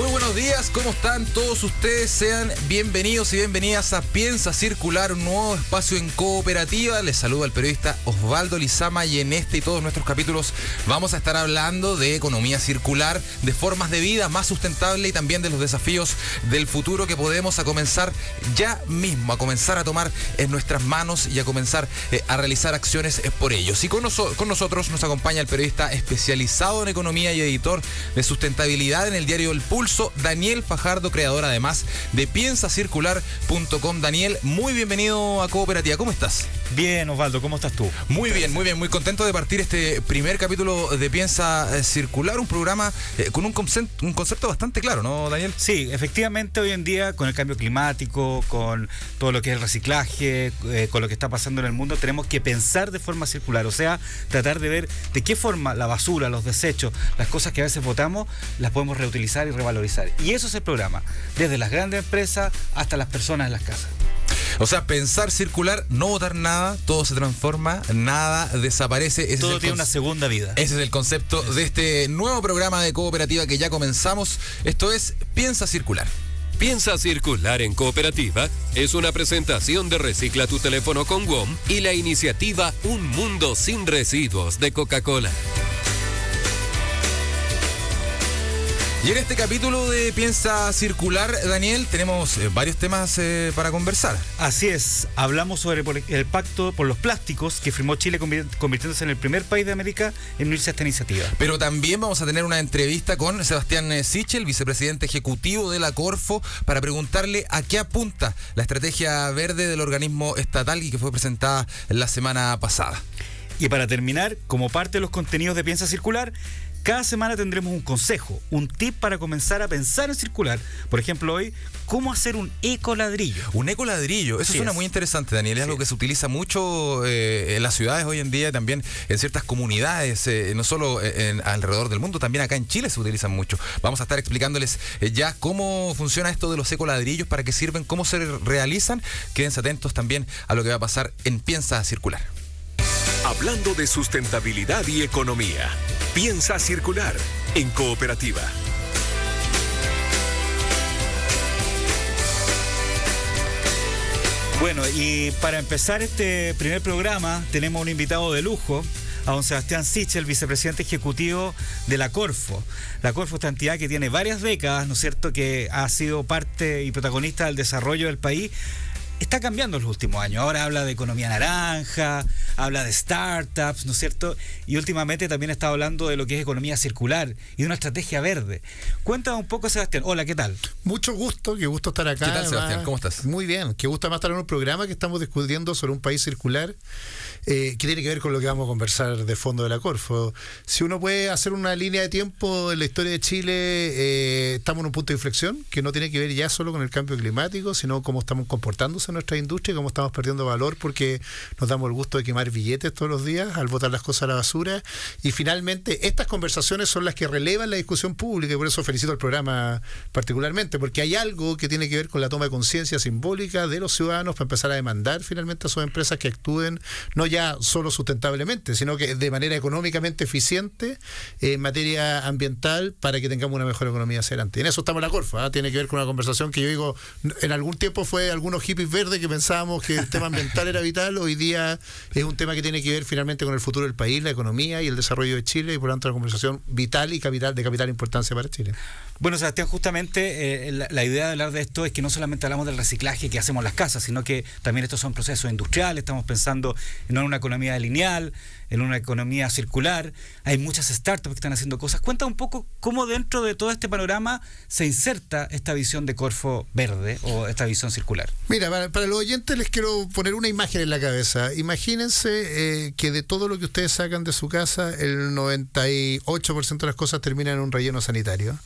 Muy buenos días, ¿cómo están todos ustedes? Sean bienvenidos y bienvenidas a Piensa Circular, un nuevo espacio en cooperativa. Les saluda el periodista Osvaldo Lizama y en este y todos nuestros capítulos vamos a estar hablando de economía circular, de formas de vida más sustentable y también de los desafíos del futuro que podemos a comenzar ya mismo, a comenzar a tomar en nuestras manos y a comenzar eh, a realizar acciones eh, por ellos. Y con, con nosotros nos acompaña el periodista especializado en economía y editor de sustentabilidad en el diario El Daniel Fajardo, creador además de piensacircular.com. Daniel, muy bienvenido a Cooperativa. ¿Cómo estás? Bien, Osvaldo, ¿cómo estás tú? Muy bien, muy bien, muy contento de partir este primer capítulo de Piensa eh, Circular, un programa eh, con un, concepto, un concepto bastante claro, ¿no, Daniel? Sí, efectivamente hoy en día con el cambio climático, con todo lo que es el reciclaje, eh, con lo que está pasando en el mundo, tenemos que pensar de forma circular, o sea, tratar de ver de qué forma la basura, los desechos, las cosas que a veces votamos, las podemos reutilizar y revalorizar. Y eso es el programa, desde las grandes empresas hasta las personas en las casas. O sea, pensar circular, no votar nada, todo se transforma, nada desaparece. todo tiene una segunda vida. Ese es el concepto de este nuevo programa de cooperativa que ya comenzamos. Esto es Piensa Circular. Piensa Circular en Cooperativa es una presentación de Recicla tu teléfono con WOM y la iniciativa Un Mundo sin Residuos de Coca-Cola. Y en este capítulo de Piensa Circular, Daniel, tenemos eh, varios temas eh, para conversar. Así es, hablamos sobre el pacto por los plásticos que firmó Chile convirtiéndose en el primer país de América en unirse a esta iniciativa. Pero también vamos a tener una entrevista con Sebastián eh, Sichel, vicepresidente ejecutivo de la Corfo, para preguntarle a qué apunta la estrategia verde del organismo estatal y que fue presentada la semana pasada. Y para terminar, como parte de los contenidos de Piensa Circular, cada semana tendremos un consejo, un tip para comenzar a pensar en circular. Por ejemplo, hoy, cómo hacer un ecoladrillo. Un ecoladrillo, eso suena muy interesante, Daniel. Es algo que se utiliza mucho eh, en las ciudades hoy en día, también en ciertas comunidades, eh, no solo en, alrededor del mundo, también acá en Chile se utilizan mucho. Vamos a estar explicándoles eh, ya cómo funciona esto de los ecoladrillos, para qué sirven, cómo se realizan. Quédense atentos también a lo que va a pasar en Piensa Circular. Hablando de sustentabilidad y economía, piensa circular en cooperativa. Bueno, y para empezar este primer programa tenemos un invitado de lujo, a don Sebastián Sichel, vicepresidente ejecutivo de la Corfo. La Corfo es esta entidad que tiene varias décadas, ¿no es cierto?, que ha sido parte y protagonista del desarrollo del país está cambiando en los últimos años. Ahora habla de economía naranja, habla de startups, ¿no es cierto? Y últimamente también está hablando de lo que es economía circular y de una estrategia verde. Cuéntame un poco, Sebastián. Hola, ¿qué tal? Mucho gusto, qué gusto estar acá. ¿Qué tal, Sebastián? ¿Cómo estás? Muy bien, qué gusto más estar en un programa que estamos discutiendo sobre un país circular eh, que tiene que ver con lo que vamos a conversar de fondo de la Corfo. Si uno puede hacer una línea de tiempo en la historia de Chile, eh, estamos en un punto de inflexión que no tiene que ver ya solo con el cambio climático, sino cómo estamos comportándose nuestra industria y cómo estamos perdiendo valor porque nos damos el gusto de quemar billetes todos los días al botar las cosas a la basura. Y finalmente, estas conversaciones son las que relevan la discusión pública y por eso felicito al programa particularmente, porque hay algo que tiene que ver con la toma de conciencia simbólica de los ciudadanos para empezar a demandar finalmente a sus empresas que actúen no ya solo sustentablemente, sino que de manera económicamente eficiente en materia ambiental para que tengamos una mejor economía hacia adelante. en eso estamos en la Corfa, tiene que ver con una conversación que yo digo, en algún tiempo fue algunos hippies verdes que pensábamos que el tema ambiental era vital, hoy día es un tema que tiene que ver finalmente con el futuro del país, la economía y el desarrollo de Chile y por lo tanto una conversación vital y capital de capital importancia para Chile. Bueno, Sebastián, justamente eh, la, idea de hablar de esto es que no solamente hablamos del reciclaje que hacemos las casas, sino que también estos son procesos industriales, estamos pensando no en una economía lineal, en una economía circular, hay muchas startups que están haciendo cosas. Cuenta un poco cómo dentro de todo este panorama se inserta esta visión de Corfo verde o esta visión circular. Mira, para, los oyentes les quiero poner una imagen en la cabeza. Imagínense eh, que de todo lo que ustedes sacan de su casa, el 98% de las cosas terminan en un relleno sanitario.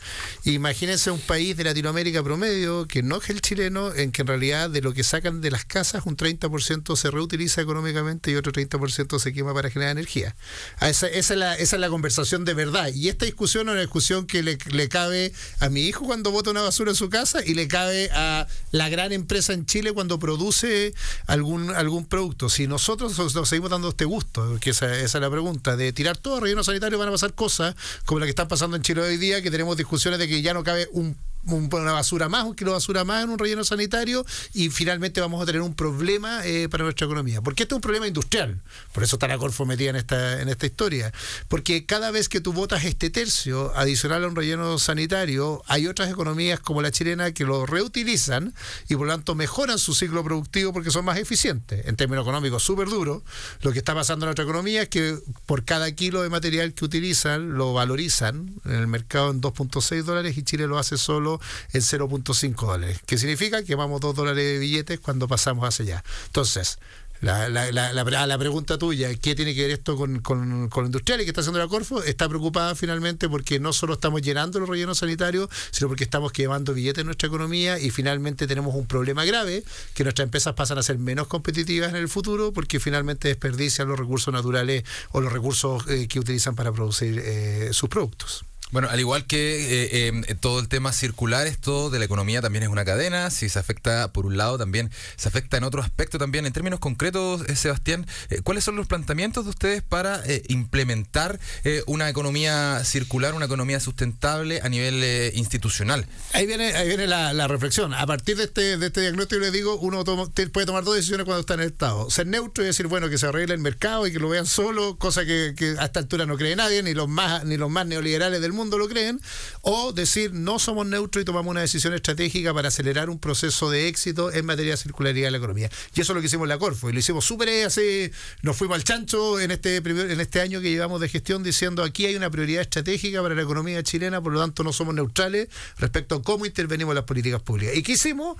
Imagínense un país de Latinoamérica promedio, que no es el chileno, en que en realidad de lo que sacan de las casas, un 30% se reutiliza económicamente y otro 30% se quema para generar energía. Esa, esa, es la, esa es la conversación de verdad. Y esta discusión es una discusión que le, cabe a mi hijo cuando bota una basura en su casa y le cabe a la gran empresa en Chile cuando produce algún, algún producto. Si nosotros nos seguimos dando este gusto, que esa, esa es la pregunta, de tirar todo a relleno sanitario van a pasar cosas como la que están pasando en Chile hoy día, que tenemos discusiones de que ya no cabe un una basura más, un kilo de basura más en un relleno sanitario y finalmente vamos a tener un problema eh, para nuestra economía. Porque este es un problema industrial. Por eso está la Corfo metida en esta, en esta historia. Porque cada vez que tú votas este tercio adicional a un relleno sanitario, hay otras economías como la chilena que lo reutilizan y por lo tanto mejoran su ciclo productivo porque son más eficientes. En términos económicos, súper duro. Lo que está pasando en nuestra economía es que por cada kilo de material que utilizan, lo valorizan en el mercado en 2.6 dólares y Chile lo hace solo en 0.5 dólares, que significa que vamos 2 dólares de billetes cuando pasamos hacia allá. Entonces, la, la, la, la, pregunta tuya, ¿qué tiene que ver esto con, con, con industrial y qué está haciendo la Corfo? Está preocupada finalmente porque no solo estamos llenando los rellenos sanitarios, sino porque estamos quemando billetes en nuestra economía y finalmente tenemos un problema grave, que nuestras empresas pasan a ser menos competitivas en el futuro porque finalmente desperdician los recursos naturales o los recursos eh, que utilizan para producir eh, sus productos. Bueno, al igual que eh, em, todo el tema circular, esto de la economía también es una cadena. Si se afecta por un lado, también se afecta en otro aspecto también. En términos concretos, eh, Sebastián, eh, ¿cuáles son los planteamientos de ustedes para implementar una economía circular, una economía sustentable a nivel institucional? Ahí viene, ahí viene la, reflexión. A partir de este, de este diagnóstico, le digo, uno puede tomar dos decisiones cuando está en el Estado. Ser neutro y decir, bueno, que se arregle el mercado y que lo vean solo, cosa que, que a esta altura no cree nadie, ni los más, ni los más neoliberales del mundo lo creen, o decir no somos neutros y tomamos una decisión estratégica para acelerar un proceso de éxito en materia de circularidad de la economía. Y eso es lo que hicimos en la Corfo, y lo hicimos súper así, nos fuimos al chancho en este, en este año que llevamos de gestión diciendo aquí hay una prioridad estratégica para la economía chilena, por lo tanto no somos neutrales respecto a cómo intervenimos en las políticas públicas. ¿Y qué hicimos?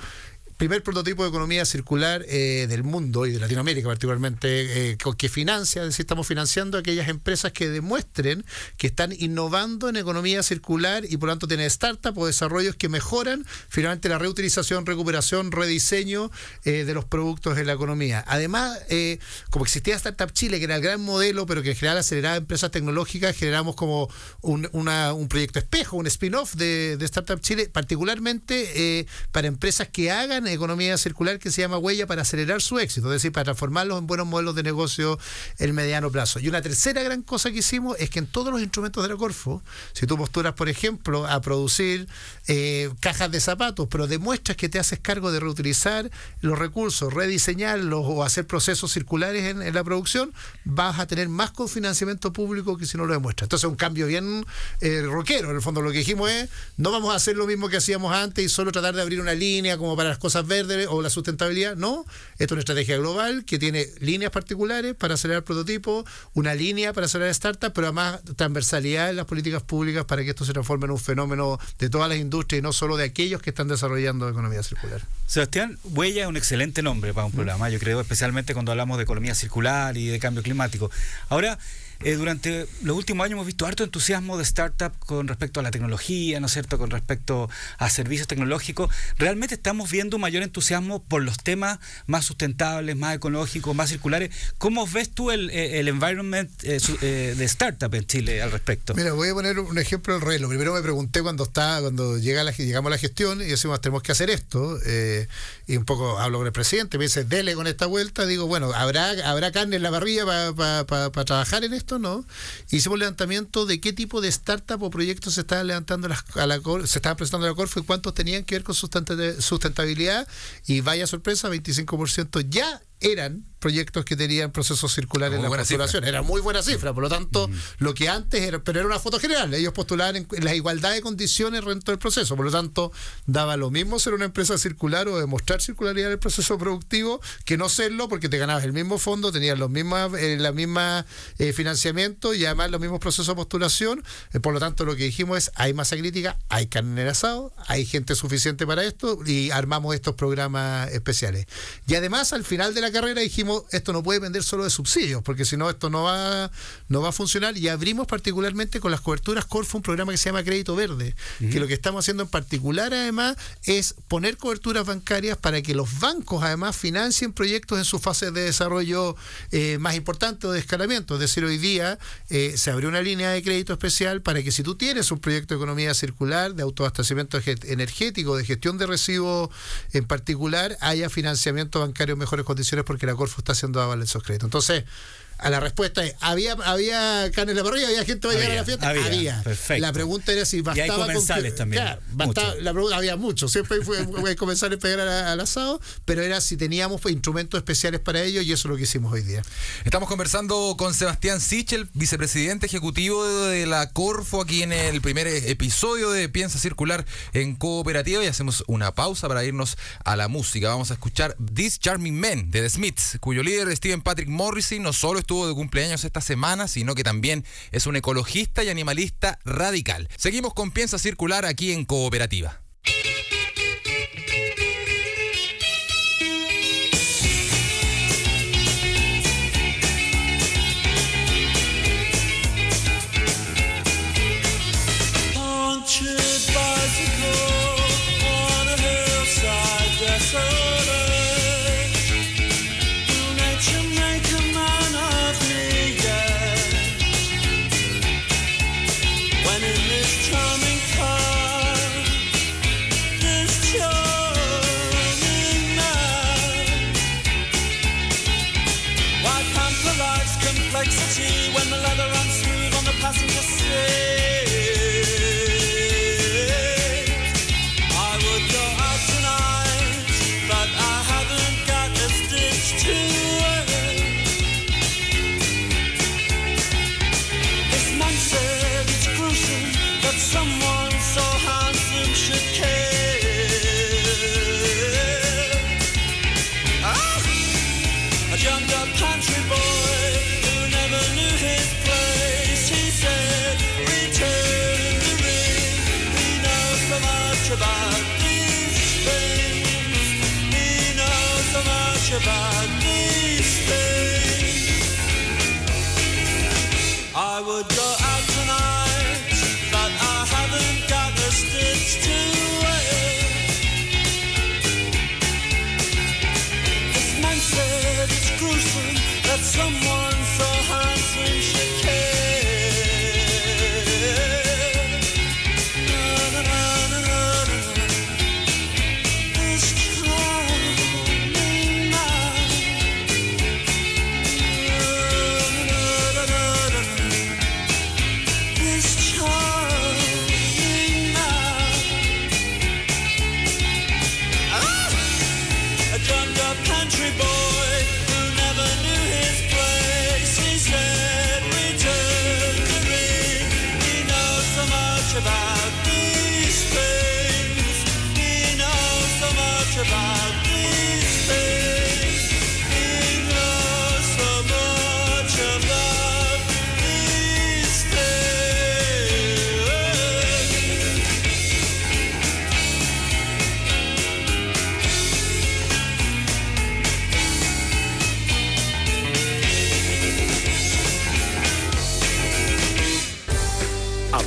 Primer prototipo de economía circular eh, del mundo y de Latinoamérica particularmente, eh, que financia, es decir, estamos financiando aquellas empresas que demuestren que están innovando en economía circular y por lo tanto tienen startups o desarrollos que mejoran finalmente la reutilización, recuperación, rediseño eh, de los productos de la economía. Además, como existía Startup Chile, que era el gran modelo, pero que en general aceleraba empresas tecnológicas, generamos como un, un proyecto espejo, un spin-off de, de Startup Chile, particularmente para empresas que hagan economía circular que se llama Huella para acelerar su éxito, es decir, para transformarlos en buenos modelos de negocio en mediano plazo. Y una tercera gran cosa que hicimos es que en todos los instrumentos de la Corfo, si tú posturas, por ejemplo, a producir eh, cajas de zapatos, pero demuestras que te haces cargo de reutilizar los recursos, rediseñarlos o hacer procesos circulares en, la producción, vas a tener más cofinanciamiento público que si no lo demuestras. Entonces, un cambio bien eh, rockero. En el fondo, lo que dijimos es, no vamos a hacer lo mismo que hacíamos antes y solo tratar de abrir una línea como para las cosas verdes o la sustentabilidad. No, esto es una estrategia global que tiene líneas particulares para acelerar prototipos, una línea para acelerar startups, pero además transversalidad en las políticas públicas para que esto se transforme en un fenómeno de todas las industrias y no solo de aquellos que están desarrollando economía circular. Sebastián, Huella es un excelente nombre para un programa, yo creo, especialmente cuando hablamos de economía circular y de cambio climático. Ahora, eh, durante los últimos años hemos visto harto entusiasmo de startup con respecto a la tecnología, ¿no es cierto?, con respecto a servicios tecnológicos. Realmente estamos viendo mayor entusiasmo por los temas más sustentables, más ecológicos, más circulares. ¿Cómo ves tú el, eh, el environment eh, de startup en Chile al respecto? Mira, voy a poner un ejemplo del reloj. Primero me pregunté cuando está, cuando llega la, llegamos a la gestión y decimos tenemos que hacer esto. Y un poco hablo con el presidente, me dice, dele con esta vuelta. Digo, bueno, ¿habrá, habrá carne en la barriga para trabajar en esto? no. Hicimos levantamiento de qué tipo de startup o proyectos se estaban levantando a la, se estaban presentando a la Corfo y cuántos tenían que ver con sustentabilidad. Y vaya sorpresa, 25% ya eran proyectos que tenían procesos circulares en la postulación. Era muy buena cifra, por lo tanto, lo que antes era, pero era una foto general. Ellos postulaban en, en la igualdad de condiciones dentro del proceso, por lo tanto, daba lo mismo ser una empresa circular o demostrar circularidad en el proceso productivo que no serlo, porque te ganabas el mismo fondo, tenías los mismas, eh, la misma eh, financiamiento y además los mismos procesos de postulación. Eh, por lo tanto, lo que dijimos es, hay masa crítica, hay carne en el asado, hay gente suficiente para esto y armamos estos programas especiales. Y además, al final de la carrera dijimos, esto no puede depender solo de subsidios, porque si no, esto no va, no va a funcionar. Y abrimos particularmente con las coberturas Corfo un programa que se llama Crédito Verde, que lo que estamos haciendo en particular además es poner coberturas bancarias para que los bancos además financien proyectos en sus fases de desarrollo eh, más importantes o de escalamiento. Es decir, hoy día eh, se abrió una línea de crédito especial para que si tú tienes un proyecto de economía circular, de autoabastecimiento energético, de gestión de residuos en particular, haya financiamiento bancario en mejores condiciones porque la Corfo está haciendo aval en esos créditos. Entonces, a la respuesta es, ¿había, había carne en la parrilla? ¿Había gente que va a llegar a la fiesta? había, perfecto. La pregunta era si hay bastaba con comensales que- también, Claro, bastaba- mucho. la pregunta, había mucho, siempre fue, fue comenzar a pegar al, al asado, pero era si teníamos instrumentos especiales para ello y eso es lo que hicimos hoy día. Estamos conversando con Sebastián Sichel, vicepresidente ejecutivo de la Corfo, aquí en el primer episodio de Piensa Circular en Cooperativa y hacemos una pausa para irnos a la música. Vamos a escuchar This Charming Man de The Smiths, cuyo líder Steven Patrick Morrissey no solo estuvo de cumpleaños esta semana, sino que también es un ecologista y animalista radical. Seguimos con Piensa Circular aquí en Cooperativa.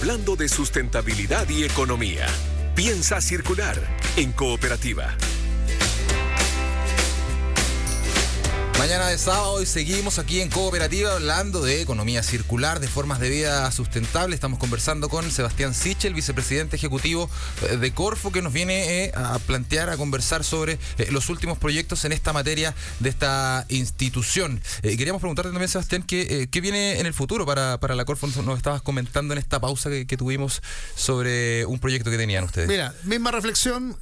Hablando de sustentabilidad y economía. Piensa circular en cooperativa. Mañana de sábado y seguimos aquí en Cooperativa hablando de economía circular, de formas de vida sustentable. Estamos conversando con Sebastián Sichel, vicepresidente ejecutivo eh, de Corfo, que nos viene eh, a plantear, a conversar sobre eh, los últimos proyectos en esta materia de esta institución. Queríamos preguntarte también, Sebastián, ¿qué, qué viene en el futuro para, para la Corfo? Nos- estabas comentando en esta pausa que, que tuvimos sobre un proyecto que tenían ustedes. Mira, misma reflexión,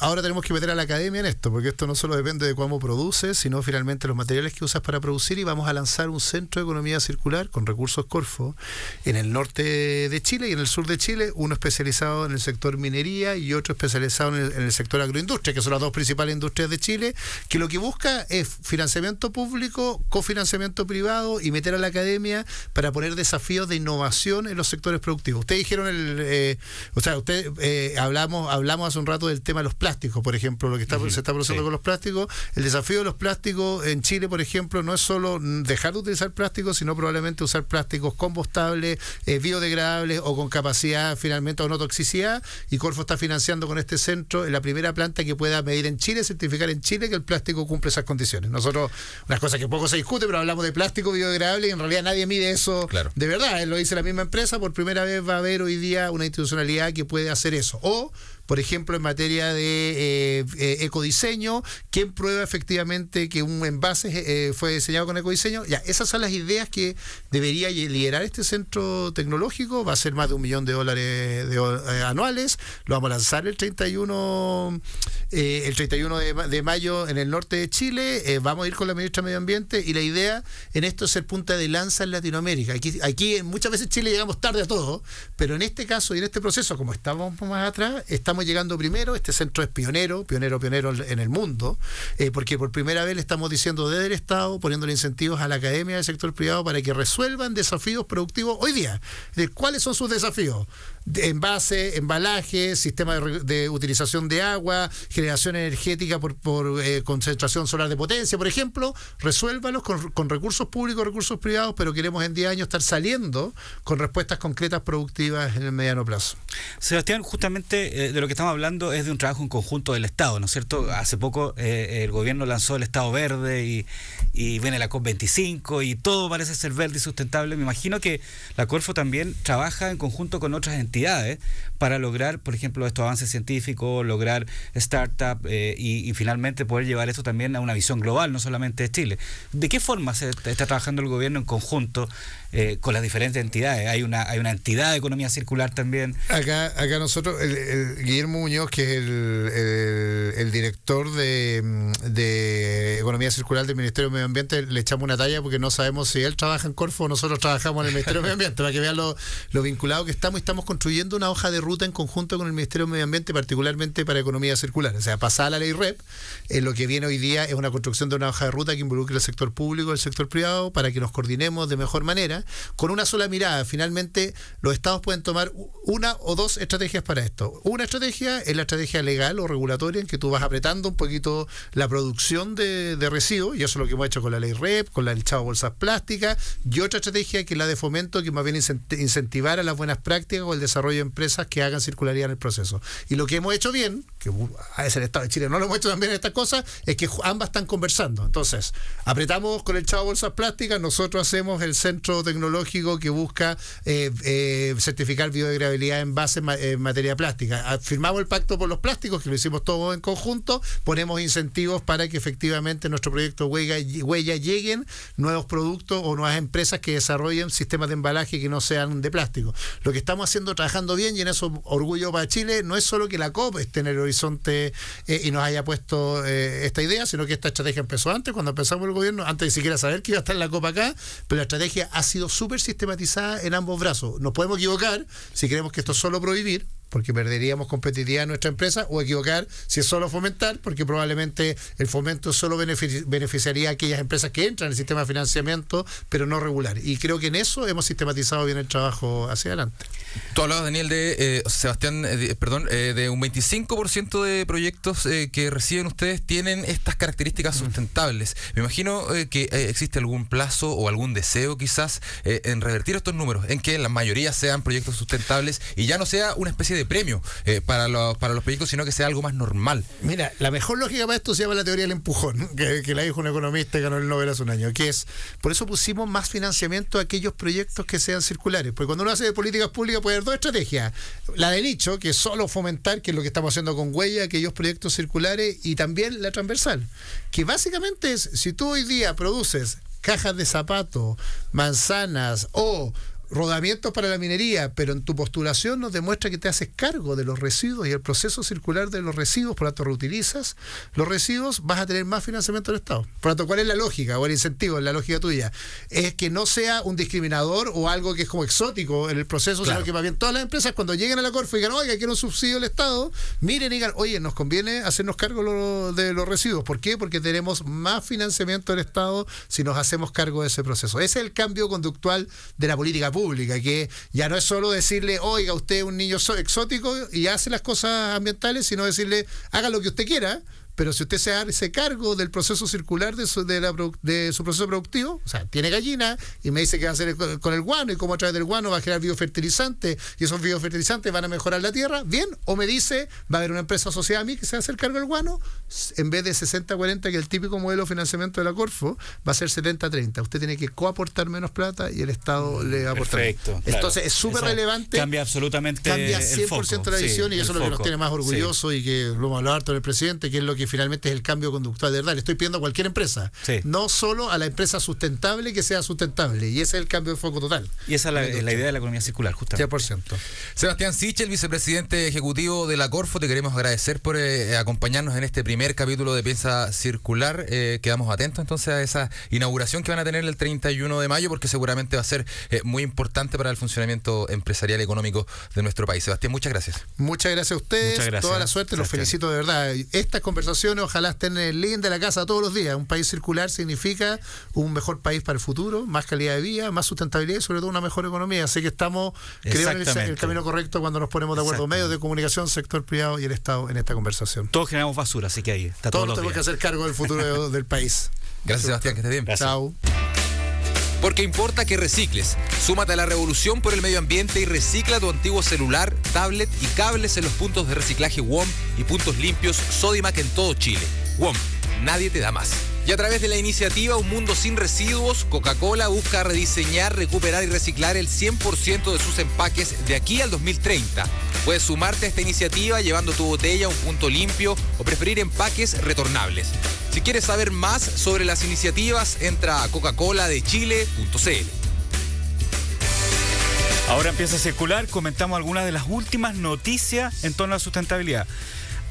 ahora tenemos que meter a la academia en esto, porque esto no solo depende de cómo produce, sino finalmente los los materiales que usas para producir y vamos a lanzar un centro de economía circular con recursos Corfo en el norte de Chile y en el sur de Chile, uno especializado en el sector minería y otro especializado en el, en el sector agroindustria, que son las dos principales industrias de Chile, que lo que busca es financiamiento público, cofinanciamiento privado y meter a la academia para poner desafíos de innovación en los sectores productivos. Ustedes dijeron el, eh, o sea, usted eh, hablamos hablamos hace un rato del tema de los plásticos, por ejemplo, lo que está, se está produciendo sí. con los plásticos. El desafío de los plásticos en Chile, por ejemplo, no es solo dejar de utilizar plásticos, sino probablemente usar plásticos compostables, eh, biodegradables o con capacidad finalmente o no toxicidad. Y Corfo está financiando con este centro la primera planta que pueda medir en Chile, certificar en Chile que el plástico cumple esas condiciones. Nosotros, unas cosas que poco se discute, pero hablamos de plástico biodegradable y en realidad nadie mide eso Claro. de verdad. eh, Lo dice la misma empresa, por primera vez va a haber hoy día una institucionalidad que puede hacer eso. O por ejemplo, en materia de eh, eh, ecodiseño, ¿quién prueba efectivamente que un envase eh, fue diseñado con ecodiseño? Ya, esas son las ideas que debería liderar este centro tecnológico. Va a ser más de un millón de dólares de, eh, anuales. Lo vamos a lanzar el 31, eh, el 31 de, de mayo en el norte de Chile. Vamos a ir con la ministra de Medio Ambiente y la idea en esto es ser punta de lanza en Latinoamérica. Aquí, aquí muchas veces Chile llegamos tarde a todo, pero en este caso y en este proceso, como estamos más atrás, estamos llegando primero. Este centro es pionero, pionero, pionero en el mundo, eh, porque por primera vez le estamos diciendo desde el Estado, poniéndole incentivos a la academia del sector privado para que resuelvan desafíos productivos hoy día. ¿Cuáles son sus desafíos? De envase, embalaje, sistema de, utilización de agua, generación energética por, por, eh, concentración solar de potencia, por ejemplo, resuélvalos con, con recursos públicos, recursos privados, pero queremos en 10 años estar saliendo con respuestas concretas productivas en el mediano plazo. Sebastián, justamente eh, de lo que estamos hablando es de un trabajo en conjunto del Estado, ¿no es cierto? Hace poco eh, el gobierno lanzó el Estado Verde y, y viene la COP25 y todo parece ser verde y sustentable. Me imagino que la Corfo también trabaja en conjunto con otras entidades entidades para lograr, por ejemplo, estos avances científicos, lograr startup eh, y, finalmente poder llevar esto también a una visión global, no solamente de Chile. ¿De qué forma se está trabajando el gobierno en conjunto eh, con las diferentes entidades? Hay una, hay una entidad de economía circular también. Acá, acá nosotros, el, Guillermo Muñoz, que es el, director de, de Economía Circular del Ministerio de Medio Ambiente, le echamos una talla porque no sabemos si él trabaja en Corfo o nosotros trabajamos en el Ministerio de Medio Ambiente, para que vean lo, lo vinculado que estamos y estamos construyendo una hoja de ruta en conjunto con el Ministerio de Medio Ambiente, particularmente para Economía Circular. O sea, pasada la ley REP, eh, lo que viene hoy día es una construcción de una hoja de ruta que involucre el sector público y el sector privado para que nos coordinemos de mejor manera, con una sola mirada. Finalmente, los estados pueden tomar una o dos estrategias para esto. Una estrategia es la estrategia legal o regulatoria en que tú vas apretando un poquito la producción de, residuos, y eso es lo que hemos hecho con la ley REP, con la del chavo bolsas plásticas, y otra estrategia que es la de fomento, que más bien incent- incentivar a las buenas prácticas o el desarrollo de empresas que hagan circularidad en el proceso. Y lo que hemos hecho bien, que a veces el Estado de Chile no lo hecho también estas cosas, es que ambas están conversando. Entonces, apretamos con el chavo bolsas plásticas, nosotros hacemos el centro tecnológico que busca eh, eh, certificar biodegradabilidad en base en, ma- en materia plástica. Ah, Firmamos el pacto por los plásticos, que lo hicimos todos en conjunto, ponemos incentivos para que efectivamente en nuestro proyecto Huella, Huella lleguen nuevos productos o nuevas empresas que desarrollen sistemas de embalaje que no sean de plástico. Lo que estamos haciendo, trabajando bien, y en eso orgullo para Chile, no es solo que la COP esté en el horizonte eh, y nos haya puesto eh, esta idea, sino que esta estrategia empezó antes, cuando empezamos el gobierno, antes de siquiera saber que iba a estar la COP acá, pero la estrategia ha sido súper sistematizada en ambos brazos. Nos podemos equivocar si creemos que esto es solo prohibir, porque perderíamos competitividad en nuestra empresa, o equivocar si es solo fomentar, porque probablemente el fomento solo benefici- beneficiaría a aquellas empresas que entran en el sistema de financiamiento, pero no regular. Y creo que en eso hemos sistematizado bien el trabajo hacia adelante. Tú hablabas, Daniel, de eh, Sebastián, eh, de- perdón, eh, de un 25% de proyectos eh, que reciben ustedes tienen estas características sustentables. Me imagino que existe algún plazo o algún deseo quizás en revertir estos números, en que la mayoría sean proyectos sustentables y ya no sea una especie de premio eh, para, para los proyectos, sino que sea algo más normal. Mira, la mejor lógica para esto se llama la teoría del empujón, que, que la dijo un economista que ganó el Nobel hace un año, que es, por eso pusimos más financiamiento a aquellos proyectos que sean circulares, porque cuando uno hace de políticas públicas puede haber dos estrategias, la de nicho, que es solo fomentar, que es lo que estamos haciendo con Huella, aquellos proyectos circulares, y también la transversal, que básicamente es, si tú hoy día produces cajas de zapatos, manzanas o rodamientos para la minería, pero en tu postulación nos demuestra que te haces cargo de los residuos y el proceso circular de los residuos, por lo tanto reutilizas los residuos, vas a tener más financiamiento del Estado. Por lo tanto, ¿cuál es la lógica o el incentivo, la lógica tuya? Es que no sea un discriminador o algo que es como exótico en el proceso, Claro. sino que más bien todas las empresas cuando lleguen a la Corfo y digan, oiga, quiero un subsidio del Estado, miren y digan, oye, nos conviene hacernos cargo lo- de los residuos. ¿Por qué? Porque tenemos más financiamiento del Estado si nos hacemos cargo de ese proceso. Ese es el cambio conductual de la política pública, que ya no es solo decirle, oiga, usted es un niño exótico y hace las cosas ambientales, sino decirle, haga lo que usted quiera. Pero si usted se hace cargo del proceso circular de su, de, la de su proceso productivo, o sea, tiene gallina y me dice que va a hacer con el guano y cómo a través del guano va a generar biofertilizantes y esos biofertilizantes van a mejorar la tierra, bien. O me dice, va a haber una empresa asociada a mí que se va a hacer cargo del guano, en vez de 60-40, que es el típico modelo de financiamiento de la Corfo, va a ser 70-30. Usted tiene que coaportar menos plata y el Estado le va a aportar. Perfecto. claro. Entonces es súper relevante Cambia absolutamente. cambia el 100% foco, la sí, visión y el eso es lo que nos tiene más Sí. orgullosos y que lo hemos hablado harto en el presidente, que es lo que finalmente es el cambio conductual de verdad. Le estoy pidiendo a cualquier empresa, Sí. no solo a la empresa sustentable que sea sustentable y ese es el cambio de foco total. Y esa es la, es la idea de la economía circular, justamente. 100%. Sebastián Sichel, vicepresidente ejecutivo de la Corfo, te queremos agradecer por eh, acompañarnos en este primer capítulo de Piensa Circular. Eh, quedamos atentos entonces a esa inauguración que van a tener el 31 de mayo, porque seguramente va a ser eh, muy importante para el funcionamiento empresarial y económico de nuestro país. Sebastián, muchas gracias. Muchas gracias a ustedes, Muchas gracias, toda la suerte, los Sebastián. felicito de verdad. Estas conversaciones ojalá estén en el link de la casa todos los días. Un país circular significa un mejor país para el futuro, más calidad de vida, más sustentabilidad y sobre todo una mejor economía. Así que estamos, creo, en el, el camino correcto cuando nos ponemos de acuerdo medios de comunicación, sector privado y el Estado en esta conversación. Todos generamos basura, así que ahí está Todos todos los tenemos que hacer cargo del futuro del país. Gracias, Sebastián, que estés bien. Gracias. Chao. Porque importa que recicles. Súmate a la revolución por el medio ambiente y recicla tu antiguo celular, tablet y cables en los puntos de reciclaje WOM y puntos limpios Sodimac en todo Chile. WOM, nadie te da más. Y a través de la iniciativa Un Mundo Sin Residuos, Coca-Cola busca rediseñar, recuperar y reciclar el 100% de sus empaques de aquí al 2030. Puedes sumarte a esta iniciativa llevando tu botella a un punto limpio o preferir empaques retornables. Si quieres saber más sobre las iniciativas, entra a coca-cola-de-chile.cl. Ahora empieza a circular, comentamos algunas de las últimas noticias en torno a la sustentabilidad.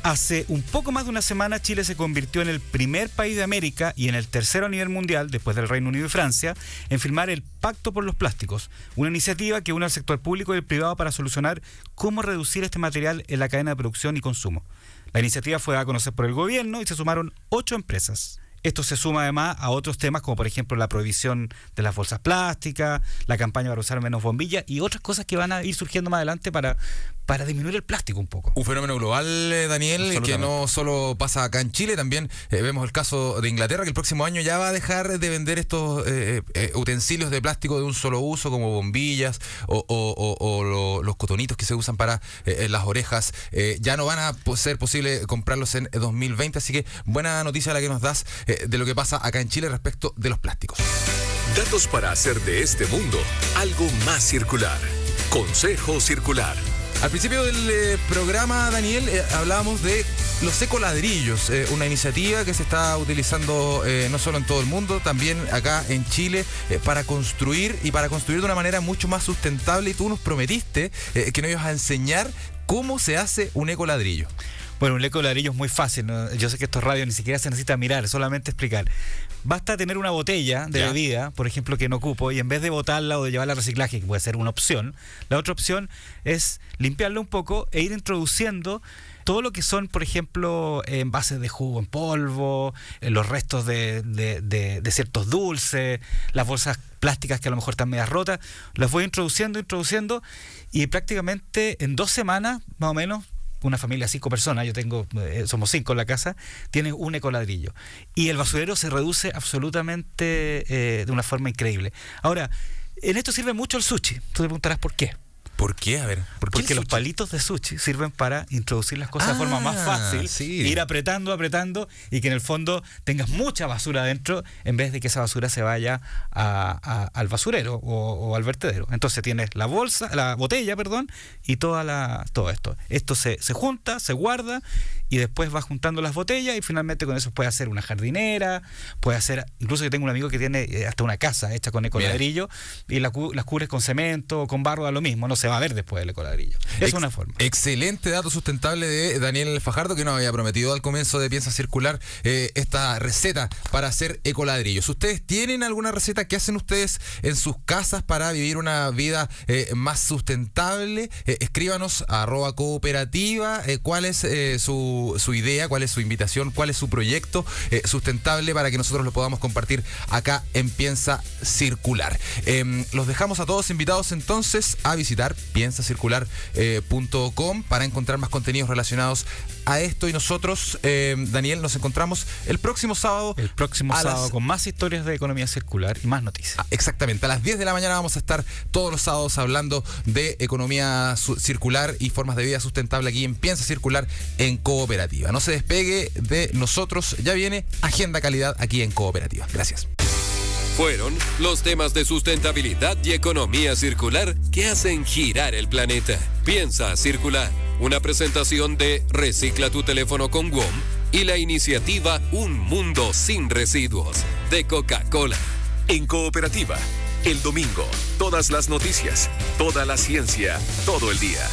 Hace un poco más de una semana Chile se convirtió en el primer país de América y en el tercero a nivel mundial, después del Reino Unido y Francia, en firmar el Pacto por los Plásticos, una iniciativa que une al sector público y el privado para solucionar cómo reducir este material en la cadena de producción y consumo. La iniciativa fue dada a conocer por el gobierno y se sumaron ocho empresas. Esto se suma además a otros temas como por ejemplo la prohibición de las bolsas plásticas, la campaña para usar menos bombillas y otras cosas que van a ir surgiendo más adelante para, para disminuir el plástico un poco. Un fenómeno global, eh, Daniel, que no solo pasa acá en Chile, también eh, vemos el caso de Inglaterra, que el próximo año ya va a dejar de vender estos eh, eh, utensilios de plástico de un solo uso, como bombillas o, o- o- o lo- los cotonitos que se usan para las orejas. Ya no van a ser posible comprarlos en 2020, así que buena noticia la que nos das eh, de lo que pasa acá en Chile respecto de los plásticos. Datos para hacer de este mundo algo más circular. Consejo Circular. Al principio del eh, programa, Daniel, eh, hablábamos de los ecoladrillos, eh, una iniciativa que se está utilizando eh, no solo en todo el mundo, también acá en Chile, para construir y para construir de una manera mucho más sustentable. Y tú nos prometiste que nos ibas a enseñar cómo se hace un ecoladrillo. Bueno, un eco de ladrillo es muy fácil. ¿no? Yo sé que estos radios ni siquiera se necesita mirar, solamente explicar. Basta tener una botella de Ya. bebida, por ejemplo, que no ocupo, y en vez de botarla o de llevarla a reciclaje, que puede ser una opción, la otra opción es limpiarla un poco e ir introduciendo todo lo que son, por ejemplo, envases de jugo en polvo, eh, los restos de, de- de- de ciertos dulces, las bolsas plásticas que a lo mejor están medias rotas, las voy introduciendo, introduciendo, y prácticamente en dos semanas, más o menos, una familia de cinco personas, yo tengo, eh, somos cinco en la casa, tiene un ecoladrillo. Y el basurero se reduce absolutamente eh, de una forma increíble. Ahora, en esto sirve mucho el sushi. Tú te preguntarás por qué. ¿Por qué? A ver, ¿por qué Porque los palitos de sushi sirven para introducir las cosas de forma más Ah, fácil, sí. ir apretando, apretando y que en el fondo tengas mucha basura adentro en vez de que esa basura se vaya a- a- al basurero o, o al vertedero. Entonces tienes la bolsa, la botella, perdón, y toda la, todo esto. Esto se, se junta, se guarda y después vas juntando las botellas y finalmente con eso puedes hacer una jardinera, puedes hacer, incluso yo tengo un amigo que tiene eh, hasta una casa hecha con ecoladrillo y la las cubres con cemento o con barro, da lo mismo, no se va a ver después del ecoladrillo. Es Ex- una forma. Excelente dato sustentable de Daniel Fajardo, que nos había prometido al comienzo de Piensa Circular eh, esta receta para hacer ecoladrillos. ¿Ustedes tienen alguna receta que hacen ustedes en sus casas para vivir una vida eh, más sustentable? Eh, escríbanos a arroba cooperativa cuál es su, su idea, cuál es su invitación, cuál es su proyecto sustentable para que nosotros lo podamos compartir acá en Piensa Circular. Em, los dejamos a todos invitados entonces a visitar piensacircular.com para encontrar más contenidos relacionados a esto y nosotros, em, Daniel, nos encontramos el próximo sábado. El próximo las- sábado con más historias de economía circular y más noticias. Ah, Exactamente, a las 10 de la mañana vamos a estar todos los sábados hablando de economía circular y formas de vida sustentable aquí en Piensa Circular en Cooperativa. No se despegue de nosotros, ya viene Agenda Calidad aquí en Cooperativa. Gracias. Fueron los temas de sustentabilidad y economía circular que hacen girar el planeta. Piensa circular. Una presentación de Recicla tu teléfono con WOM y la iniciativa Un Mundo sin Residuos de Coca-Cola. En cooperativa, el domingo, todas las noticias, toda la ciencia, todo el día.